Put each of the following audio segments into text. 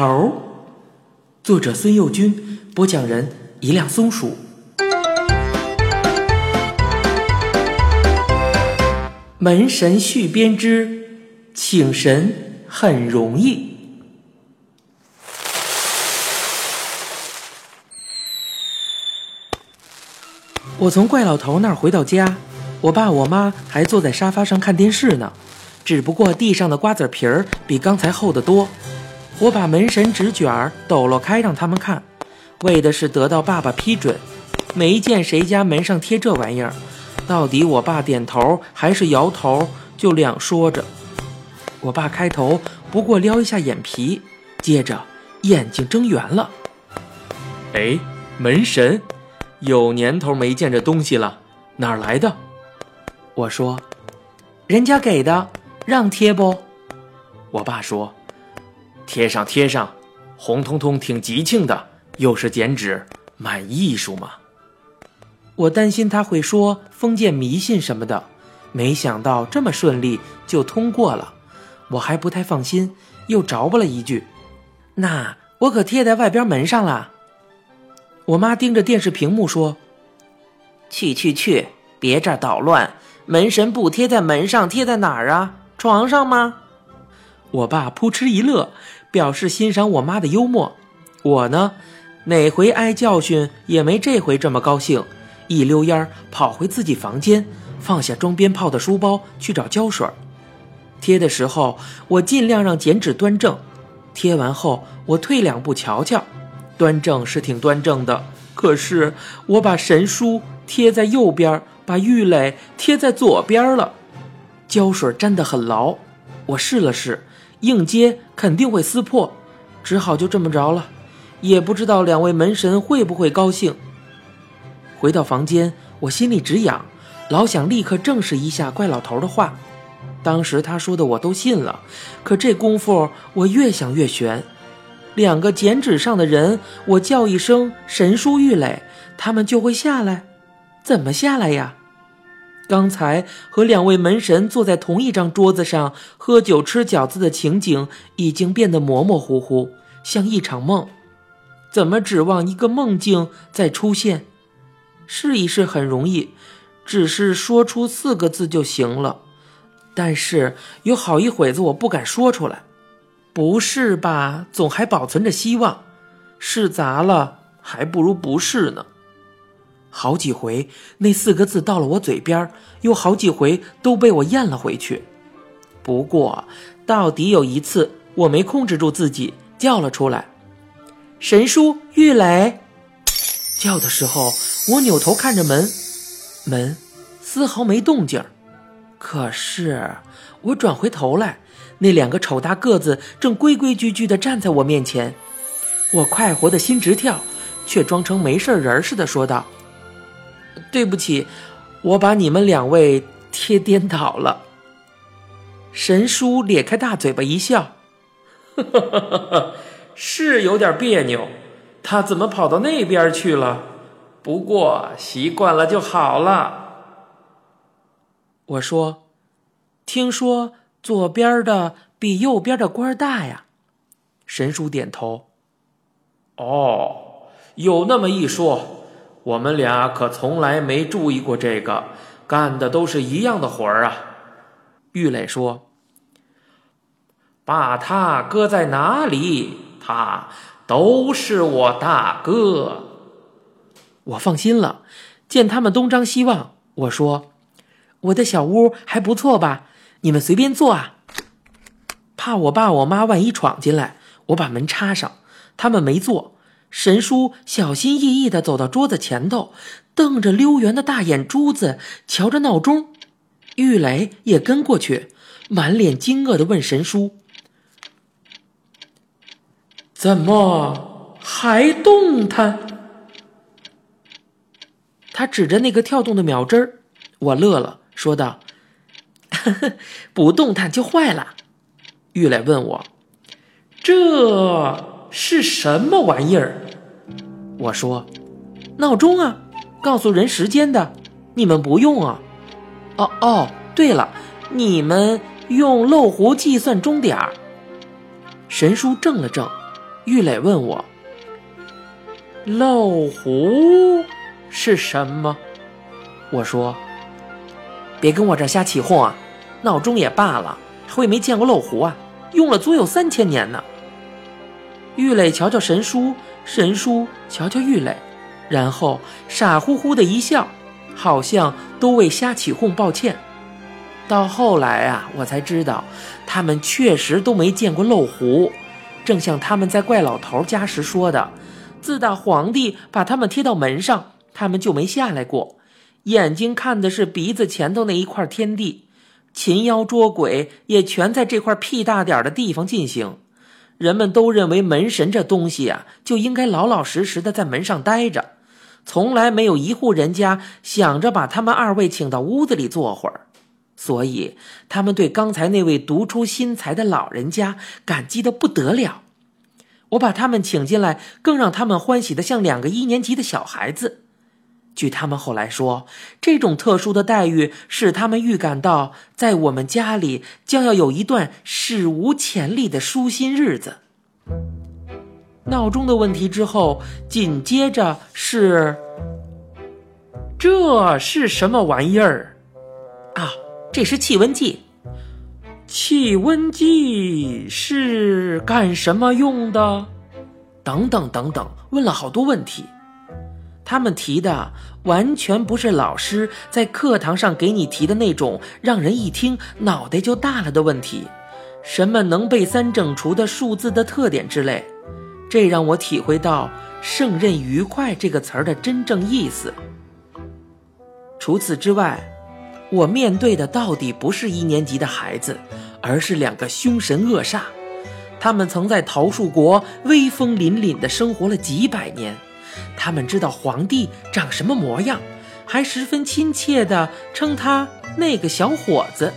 头，作者孙幼军，播讲人一辆松鼠。门神续编织，请神很容易。我从怪老头那儿回到家，我爸我妈还坐在沙发上看电视呢，只不过地上的瓜子皮儿比刚才厚得多。我把门神纸卷儿抖落开让他们看，为的是得到爸爸批准。没见谁家门上贴这玩意儿，到底我爸点头还是摇头，就两说着。我爸开头不过撩一下眼皮，接着眼睛睁圆了。哎，门神，有年头没见这东西了，哪儿来的？我说，人家给的，让贴不？我爸说。贴上贴上，红彤彤挺吉庆的，又是剪纸，蛮艺术嘛。我担心他会说封建迷信什么的，没想到这么顺利就通过了，我还不太放心，又着吧了一句：“那我可贴在外边门上了。”我妈盯着电视屏幕说：“去去去，别这儿捣乱！门神不贴在门上，贴在哪儿啊？床上吗？”我爸扑哧一乐。表示欣赏我妈的幽默，我呢，哪回挨教训也没这回这么高兴，一溜烟儿跑回自己房间，放下装鞭炮的书包去找胶水。贴的时候，我尽量让剪纸端正。贴完后，我退两步瞧瞧，端正是挺端正的，可是我把神书贴在右边，把玉垒贴在左边了，胶水粘得很牢。我试了试。硬接肯定会撕破，只好就这么着了，也不知道两位门神会不会高兴。回到房间，我心里直痒，老想立刻证实一下怪老头的话。当时他说的我都信了，可这功夫我越想越悬。两个剪纸上的人，我叫一声“神书玉垒”，他们就会下来？怎么下来呀？刚才和两位门神坐在同一张桌子上喝酒吃饺子的情景，已经变得模模糊糊，像一场梦。怎么指望一个梦境再出现？试一试很容易，只是说出四个字就行了。但是有好一会子我不敢说出来。不是吧？总还保存着希望。试砸了，还不如不试呢。好几回，那四个字到了我嘴边，又好几回都被我咽了回去。不过，到底有一次，我没控制住自己，叫了出来：“神书玉垒。”叫的时候，我扭头看着门，门丝毫没动静。可是，我转回头来，那两个丑大个子正规规矩矩地站在我面前。我快活的心直跳，却装成没事人似的说道。对不起，我把你们两位贴颠倒了。神叔咧开大嘴巴一笑，呵呵呵呵是有点别扭。他怎么跑到那边去了？不过习惯了就好了。我说，听说左边的比右边的官大呀。神叔点头。哦，有那么一说。我们俩可从来没注意过这个，干的都是一样的活儿啊。玉磊说：“把他搁在哪里，他都是我大哥。”我放心了。见他们东张西望，我说：“我的小屋还不错吧？你们随便坐啊。”怕我爸我妈万一闯进来，我把门插上。他们没坐。神叔小心翼翼地走到桌子前头，瞪着溜圆的大眼珠子，瞧着闹钟。玉磊也跟过去，满脸惊愕地问神叔：“怎么还动弹？”他指着那个跳动的秒针儿，我乐了，说道：“ 不动弹就坏了。”玉磊问我：“这？”是什么玩意儿？我说，闹钟啊，告诉人时间的。你们不用啊？哦哦，对了，你们用漏壶计算钟点儿。神叔怔了怔，玉磊问我：“漏壶是什么？”我说：“别跟我这瞎起哄啊！闹钟也罢了，我也没见过漏壶啊？用了足有三千年呢。”玉磊瞧瞧神叔，神叔瞧瞧玉磊，然后傻乎乎的一笑，好像都为瞎起哄抱歉。到后来啊，我才知道，他们确实都没见过漏壶，正像他们在怪老头家时说的，自打皇帝把他们贴到门上，他们就没下来过，眼睛看的是鼻子前头那一块天地，擒妖捉鬼也全在这块屁大点的地方进行。人们都认为门神这东西啊，就应该老老实实的在门上待着，从来没有一户人家想着把他们二位请到屋子里坐会儿。所以，他们对刚才那位独出心裁的老人家感激的不得了。我把他们请进来，更让他们欢喜的像两个一年级的小孩子。据他们后来说，这种特殊的待遇使他们预感到，在我们家里将要有一段史无前例的舒心日子。闹钟的问题之后，紧接着是：这是什么玩意儿？啊！这是气温计，气温计是干什么用的？等等等等，问了好多问题。他们提的完全不是老师在课堂上给你提的那种让人一听脑袋就大了的问题，什么能背三整除的数字的特点之类。这让我体会到“胜任愉快”这个词儿的真正意思。除此之外。我面对的到底不是一年级的孩子，而是两个凶神恶煞。他们曾在桃树国威风凛凛地生活了几百年，他们知道皇帝长什么模样，还十分亲切地称他那个小伙子。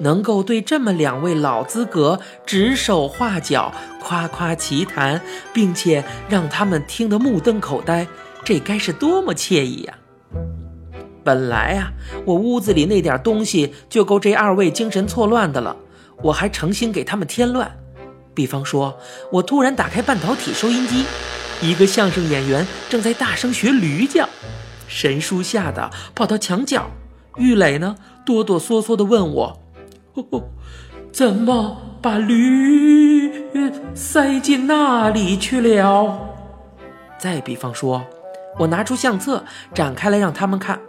能够对这么两位老资格指手画脚、夸夸其谈，并且让他们听得目瞪口呆，这该是多么惬意呀！本来啊，我屋子里那点东西就够这二位精神错乱的了，我还诚心给他们添乱。比方说，我突然打开半导体收音机，一个相声演员正在大声学驴叫，神叔吓得跑到墙角，玉磊呢哆哆嗦嗦地问我：“怎么把驴塞进那里去了？”再比方说。我拿出相册，展开来让他们看，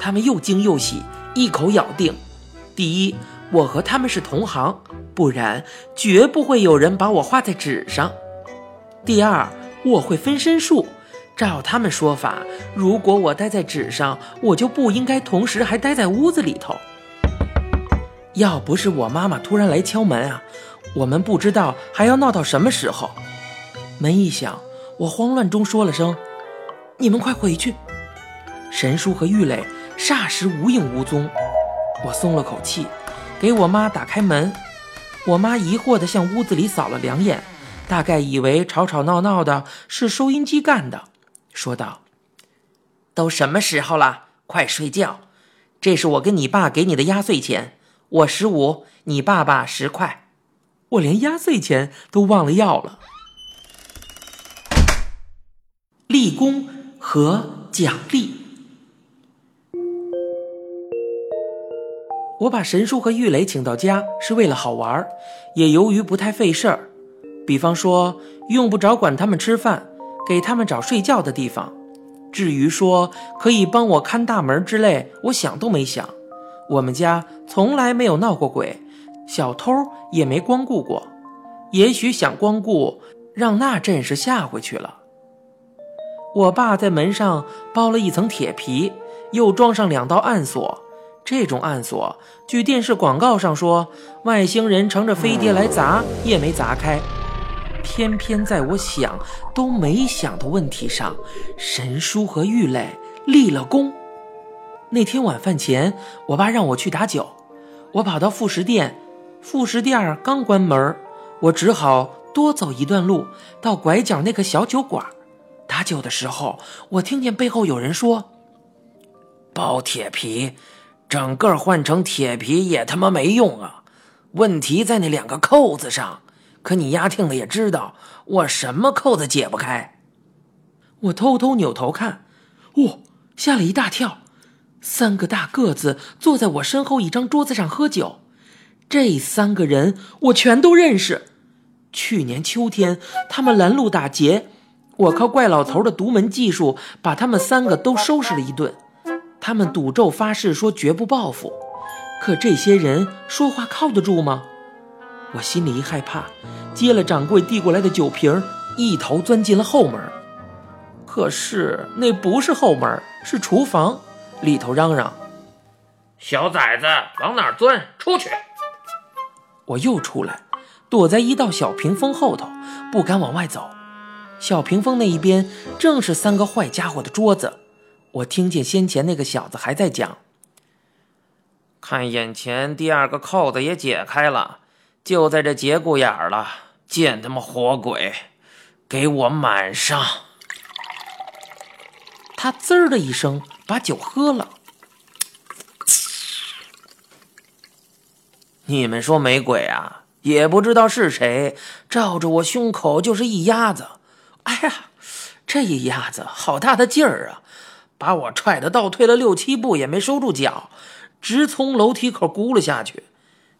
他们又惊又喜，一口咬定：第一，我和他们是同行，不然绝不会有人把我画在纸上；第二，我会分身术，照他们说法，如果我待在纸上，我就不应该同时还待在屋子里头。要不是我妈妈突然来敲门啊，我们不知道还要闹到什么时候。门一响，我慌乱中说了声。你们快回去！神叔和玉磊霎时无影无踪，我松了口气，给我妈打开门。我妈疑惑地向屋子里扫了两眼，大概以为吵吵闹闹的是收音机干的，说道：“都什么时候了？快睡觉！这是我跟你爸给你的压岁钱，我十五，你爸爸十块。我连压岁钱都忘了要了。”立功。和奖励，我把神叔和玉磊请到家是为了好玩，也由于不太费事儿。比方说，用不着管他们吃饭，给他们找睡觉的地方。至于说可以帮我看大门之类，我想都没想。我们家从来没有闹过鬼，小偷也没光顾过。也许想光顾，让那阵势吓回去了。我爸在门上包了一层铁皮，又装上两道暗锁。这种暗锁，据电视广告上说，外星人乘着飞碟来砸也没砸开。偏偏在我想都没想的问题上，神叔和玉磊立了功。那天晚饭前，我爸让我去打酒，我跑到副食店，副食店刚关门，我只好多走一段路，到拐角那个小酒馆。打酒的时候，我听见背后有人说：“包铁皮，整个换成铁皮也他妈没用啊！问题在那两个扣子上，可你丫听了也知道，我什么扣子解不开。我偷偷扭头看，哦，吓了一大跳。三个大个子坐在我身后一张桌子上喝酒，这三个人我全都认识。去年秋天他们拦路打劫，我靠怪老头的独门技术把他们三个都收拾了一顿。他们赌咒发誓说绝不报复，可这些人说话靠得住吗？我心里一害怕，接了掌柜递过来的酒瓶，一头钻进了后门。可是那不是后门，是厨房。里头嚷嚷：“小崽子，往哪钻？出去！”我又出来，躲在一道小屏风后头，不敢往外走。小屏风那一边正是三个坏家伙的桌子。我听见先前那个小子还在讲：“看眼前第二个扣子也解开了，就在这节骨眼儿了。见他妈活鬼，给我满上！”他滋儿的一声。把酒喝了，你们说没鬼啊？也不知道是谁，照着我胸口就是一鸭子。哎呀，这一鸭子好大的劲儿啊！把我踹得倒退了六七步，也没收住脚，直从楼梯口咕噜下去。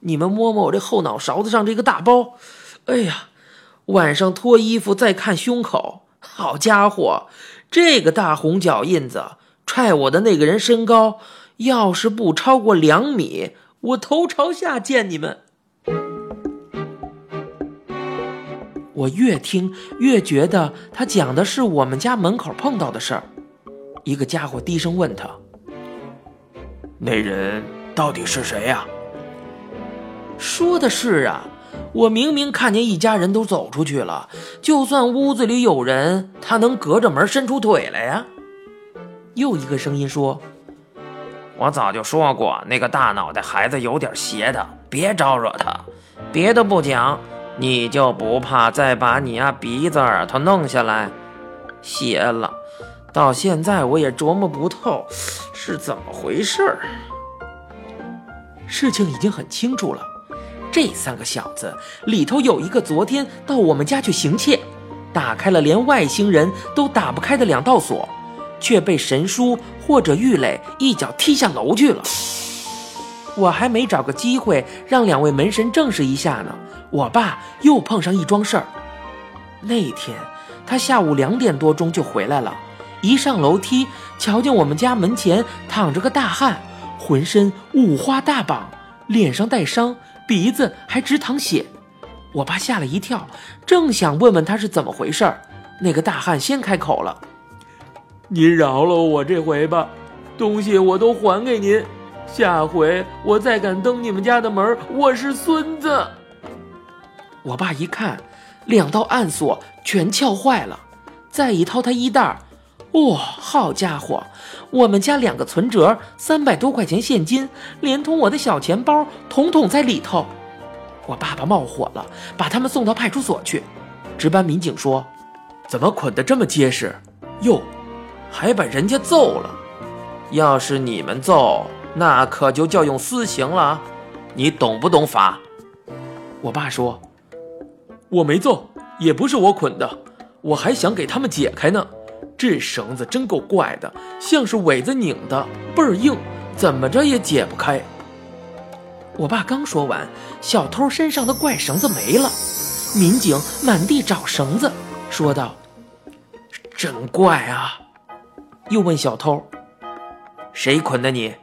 你们摸摸我这后脑勺子上这个大包，哎呀，晚上脱衣服再看胸口，好家伙，这个大红脚印子！踹我的那个人身高要是不超过两米，我头朝下见你们。我越听越觉得他讲的是我们家门口碰到的事儿。一个家伙低声问他：“那人到底是谁呀？”说的是啊，我明明看见一家人都走出去了，就算屋子里有人，他能隔着门伸出腿来呀？又一个声音说：“我早就说过，那个大脑袋孩子有点邪的，别招惹他。别的不讲，你就不怕再把你丫鼻子耳朵弄下来？邪了，到现在我也琢磨不透是怎么回事儿。事情已经很清楚了，这三个小子里头有一个昨天到我们家去行窃，打开了连外星人都打不开的两道锁。”却被神叔或者玉磊一脚踢下楼去了。我还没找个机会让两位门神证实一下呢，我爸又碰上一桩事儿。那天他下午两点多钟就回来了，一上楼梯，瞧见我们家门前躺着个大汉，浑身五花大绑，脸上带伤，鼻子还直淌血。我爸吓了一跳，正想问问他是怎么回事儿，那个大汉先开口了。您饶了我这回吧，东西我都还给您。下回我再敢登你们家的门，我是孙子。我爸一看，两道暗锁全撬坏了，再一掏他衣袋，哇，好家伙，我们家两个存折、三百多块钱现金，连同我的小钱包，统统在里头。我爸爸冒火了，把他们送到派出所去。值班民警说：“怎么捆得这么结实？哟。”还把人家揍了，要是你们揍，那可就叫用私刑了。你懂不懂法？我爸说：“我没揍，也不是我捆的，我还想给他们解开呢。这绳子真够怪的，像是苇子拧的，倍儿硬，怎么着也解不开。”我爸刚说完，小偷身上的怪绳子没了，民警满地找绳子，说道：“真怪啊。”又问小偷：“谁捆的你？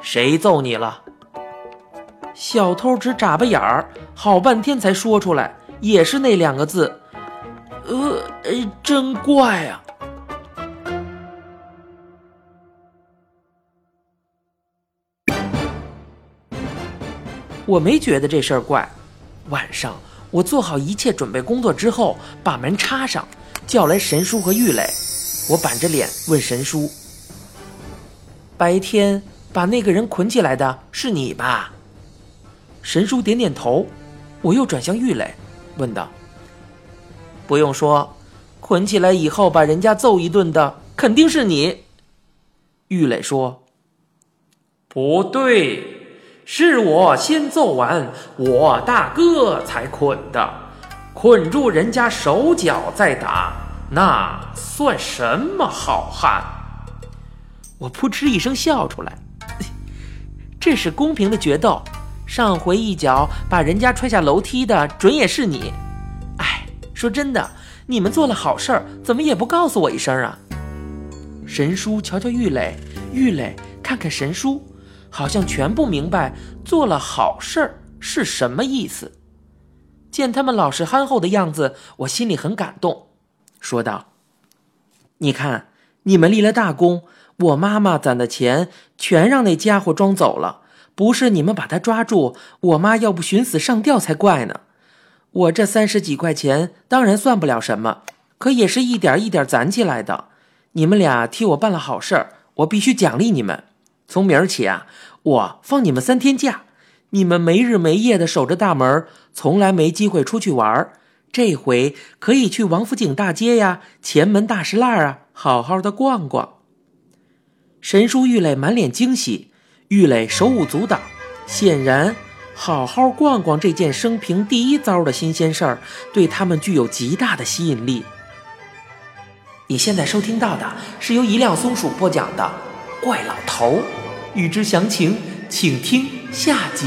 谁揍你了？”小偷只眨巴眼儿，好半天才说出来，也是那两个字：“呃，真怪啊！”我没觉得这事儿怪。晚上我做好一切准备工作之后，把门插上，叫来神叔和玉磊。我板着脸问神叔：“白天把那个人捆起来的是你吧？”神叔点点头。我又转向玉磊，问道：“不用说，捆起来以后把人家揍一顿的肯定是你。”玉磊说：“不对，是我先揍完我大哥才捆的。捆住人家手脚再打，那算什么好汉？我扑哧一声笑出来，这是公平的决斗。上回一脚把人家踹下楼梯的，准也是你。哎，说真的，你们做了好事儿，怎么也不告诉我一声啊？神叔瞧瞧玉磊，玉磊看看神叔，好像全不明白做了好事儿是什么意思。见他们老实憨厚的样子，我心里很感动，说道：“你看，你们立了大功，我妈妈攒的钱全让那家伙装走了。”不是你们把他抓住，我妈要不寻死上吊才怪呢。我这三十几块钱当然算不了什么，可也是一点一点攒起来的。你们俩替我办了好事儿，我必须奖励你们。从明儿起啊，我放你们三天假，你们没日没夜的守着大门，从来没机会出去玩儿。这回可以去王府井大街呀、前门大石栏啊，好好的逛逛。神叔玉磊满脸惊喜。玉磊手舞足蹈，显然好好逛逛这件生平第一遭的新鲜事儿，对他们具有极大的吸引力。你现在收听到的是由一辆松鼠播讲的《怪老头》，欲知详情，请听下集。